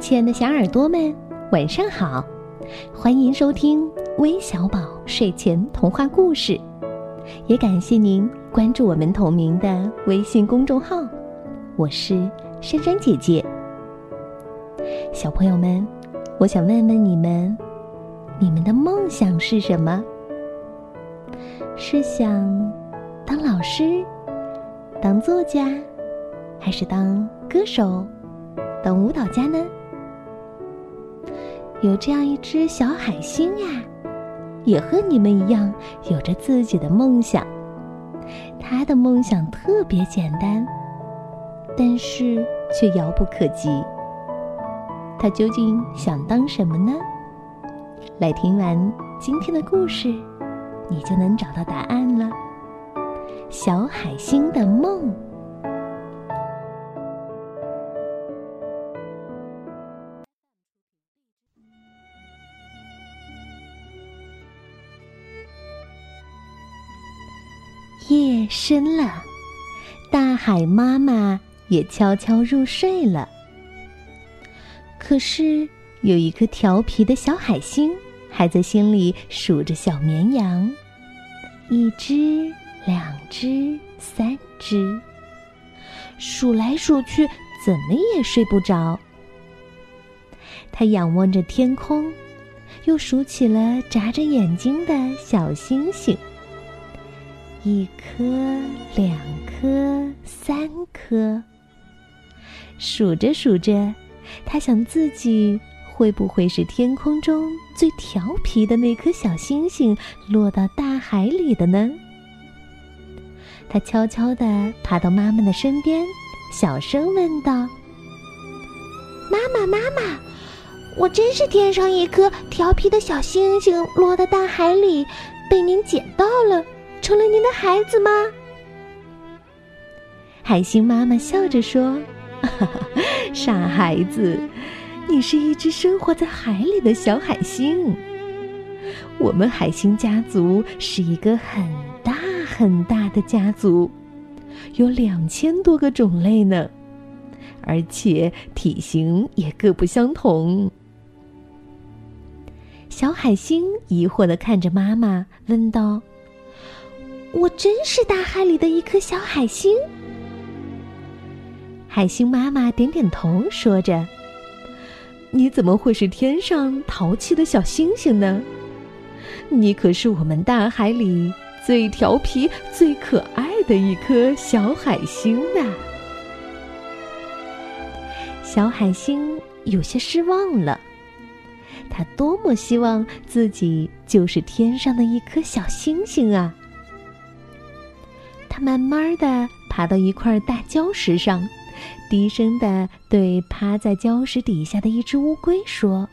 亲爱的小耳朵们，晚上好！欢迎收听微小宝睡前童话故事，也感谢您关注我们同名的微信公众号。我是珊珊姐姐。小朋友们，我想问问你们，你们的梦想是什么？是想当老师、当作家，还是当歌手、当舞蹈家呢？有这样一只小海星呀，也和你们一样有着自己的梦想。他的梦想特别简单，但是却遥不可及。他究竟想当什么呢？来听完今天的故事，你就能找到答案了。小海星的梦。真了，大海妈妈也悄悄入睡了。可是有一颗调皮的小海星，还在心里数着小绵羊：一只，两只，三只。数来数去，怎么也睡不着。他仰望着天空，又数起了眨着眼睛的小星星。一颗，两颗，三颗。数着数着，他想自己会不会是天空中最调皮的那颗小星星落到大海里的呢？他悄悄地爬到妈妈的身边，小声问道：“妈妈，妈妈，我真是天上一颗调皮的小星星落到大海里，被您捡到了？”成了您的孩子吗？海星妈妈笑着说：“傻孩子，你是一只生活在海里的小海星。我们海星家族是一个很大很大的家族，有两千多个种类呢，而且体型也各不相同。”小海星疑惑的看着妈妈，问道。我真是大海里的一颗小海星。海星妈妈点点头，说着：“你怎么会是天上淘气的小星星呢？你可是我们大海里最调皮、最可爱的一颗小海星呢。”小海星有些失望了，他多么希望自己就是天上的一颗小星星啊！慢慢的爬到一块大礁石上，低声的对趴在礁石底下的一只乌龟说：“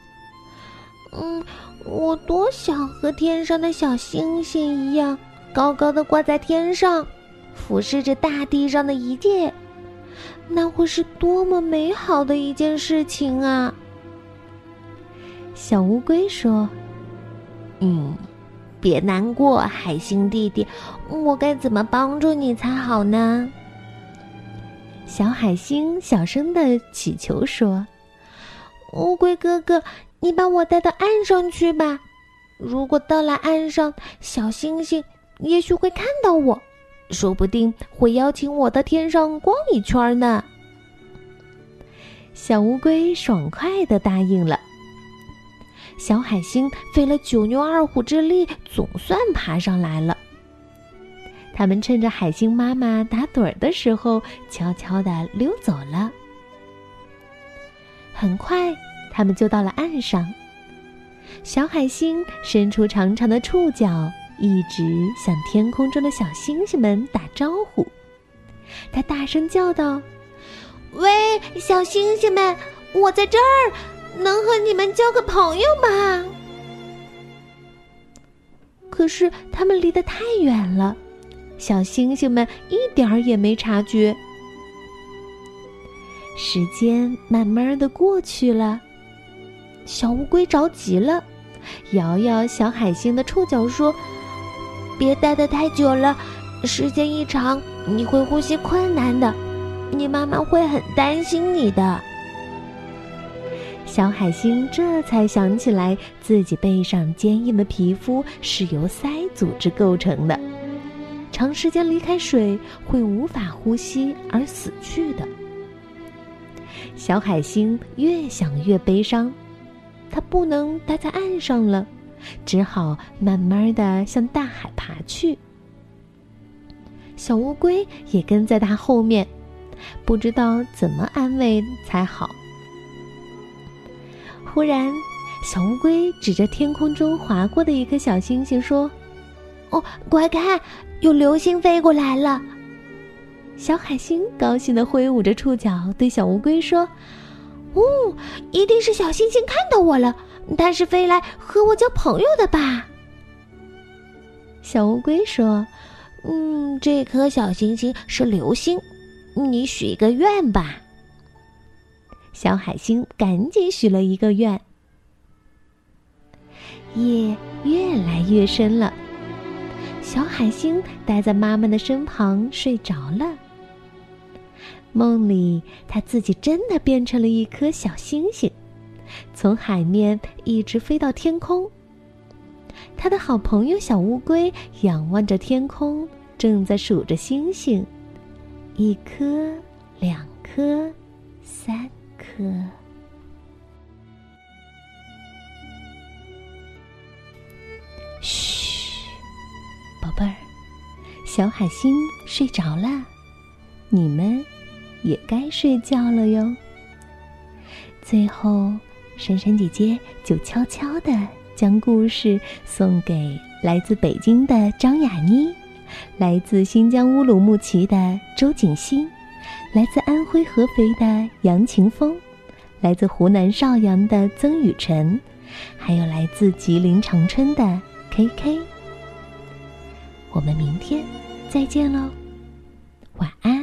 嗯，我多想和天上的小星星一样，高高的挂在天上，俯视着大地上的一切，那会是多么美好的一件事情啊！”小乌龟说：“嗯。”别难过，海星弟弟，我该怎么帮助你才好呢？小海星小声的祈求说：“乌龟哥哥，你把我带到岸上去吧。如果到了岸上，小星星也许会看到我，说不定会邀请我到天上逛一圈呢。”小乌龟爽快的答应了。小海星费了九牛二虎之力，总算爬上来了。他们趁着海星妈妈打盹儿的时候，悄悄地溜走了。很快，他们就到了岸上。小海星伸出长长的触角，一直向天空中的小星星们打招呼。他大声叫道：“喂，小星星们，我在这儿！”能和你们交个朋友吗？可是他们离得太远了，小星星们一点儿也没察觉。时间慢慢的过去了，小乌龟着急了，摇摇小海星的触角说：“别待得太久了，时间一长你会呼吸困难的，你妈妈会很担心你的。”小海星这才想起来，自己背上坚硬的皮肤是由鳃组织构成的，长时间离开水会无法呼吸而死去的。小海星越想越悲伤，它不能待在岸上了，只好慢慢的向大海爬去。小乌龟也跟在它后面，不知道怎么安慰才好。忽然，小乌龟指着天空中划过的一颗小星星说：“哦，快看，有流星飞过来了！”小海星高兴的挥舞着触角，对小乌龟说：“哦，一定是小星星看到我了，它是飞来和我交朋友的吧？”小乌龟说：“嗯，这颗小星星是流星，你许一个愿吧。”小海星赶紧许了一个愿。夜越来越深了，小海星待在妈妈的身旁睡着了。梦里，他自己真的变成了一颗小星星，从海面一直飞到天空。他的好朋友小乌龟仰望着天空，正在数着星星：一颗，两颗，三颗。嘘，宝贝儿，小海星睡着了，你们。也该睡觉了哟。最后，珊珊姐姐就悄悄的将故事送给来自北京的张雅妮，来自新疆乌鲁木齐的周景欣，来自安徽合肥的杨晴峰，来自湖南邵阳的曾雨辰，还有来自吉林长春的 K K。我们明天再见喽。晚安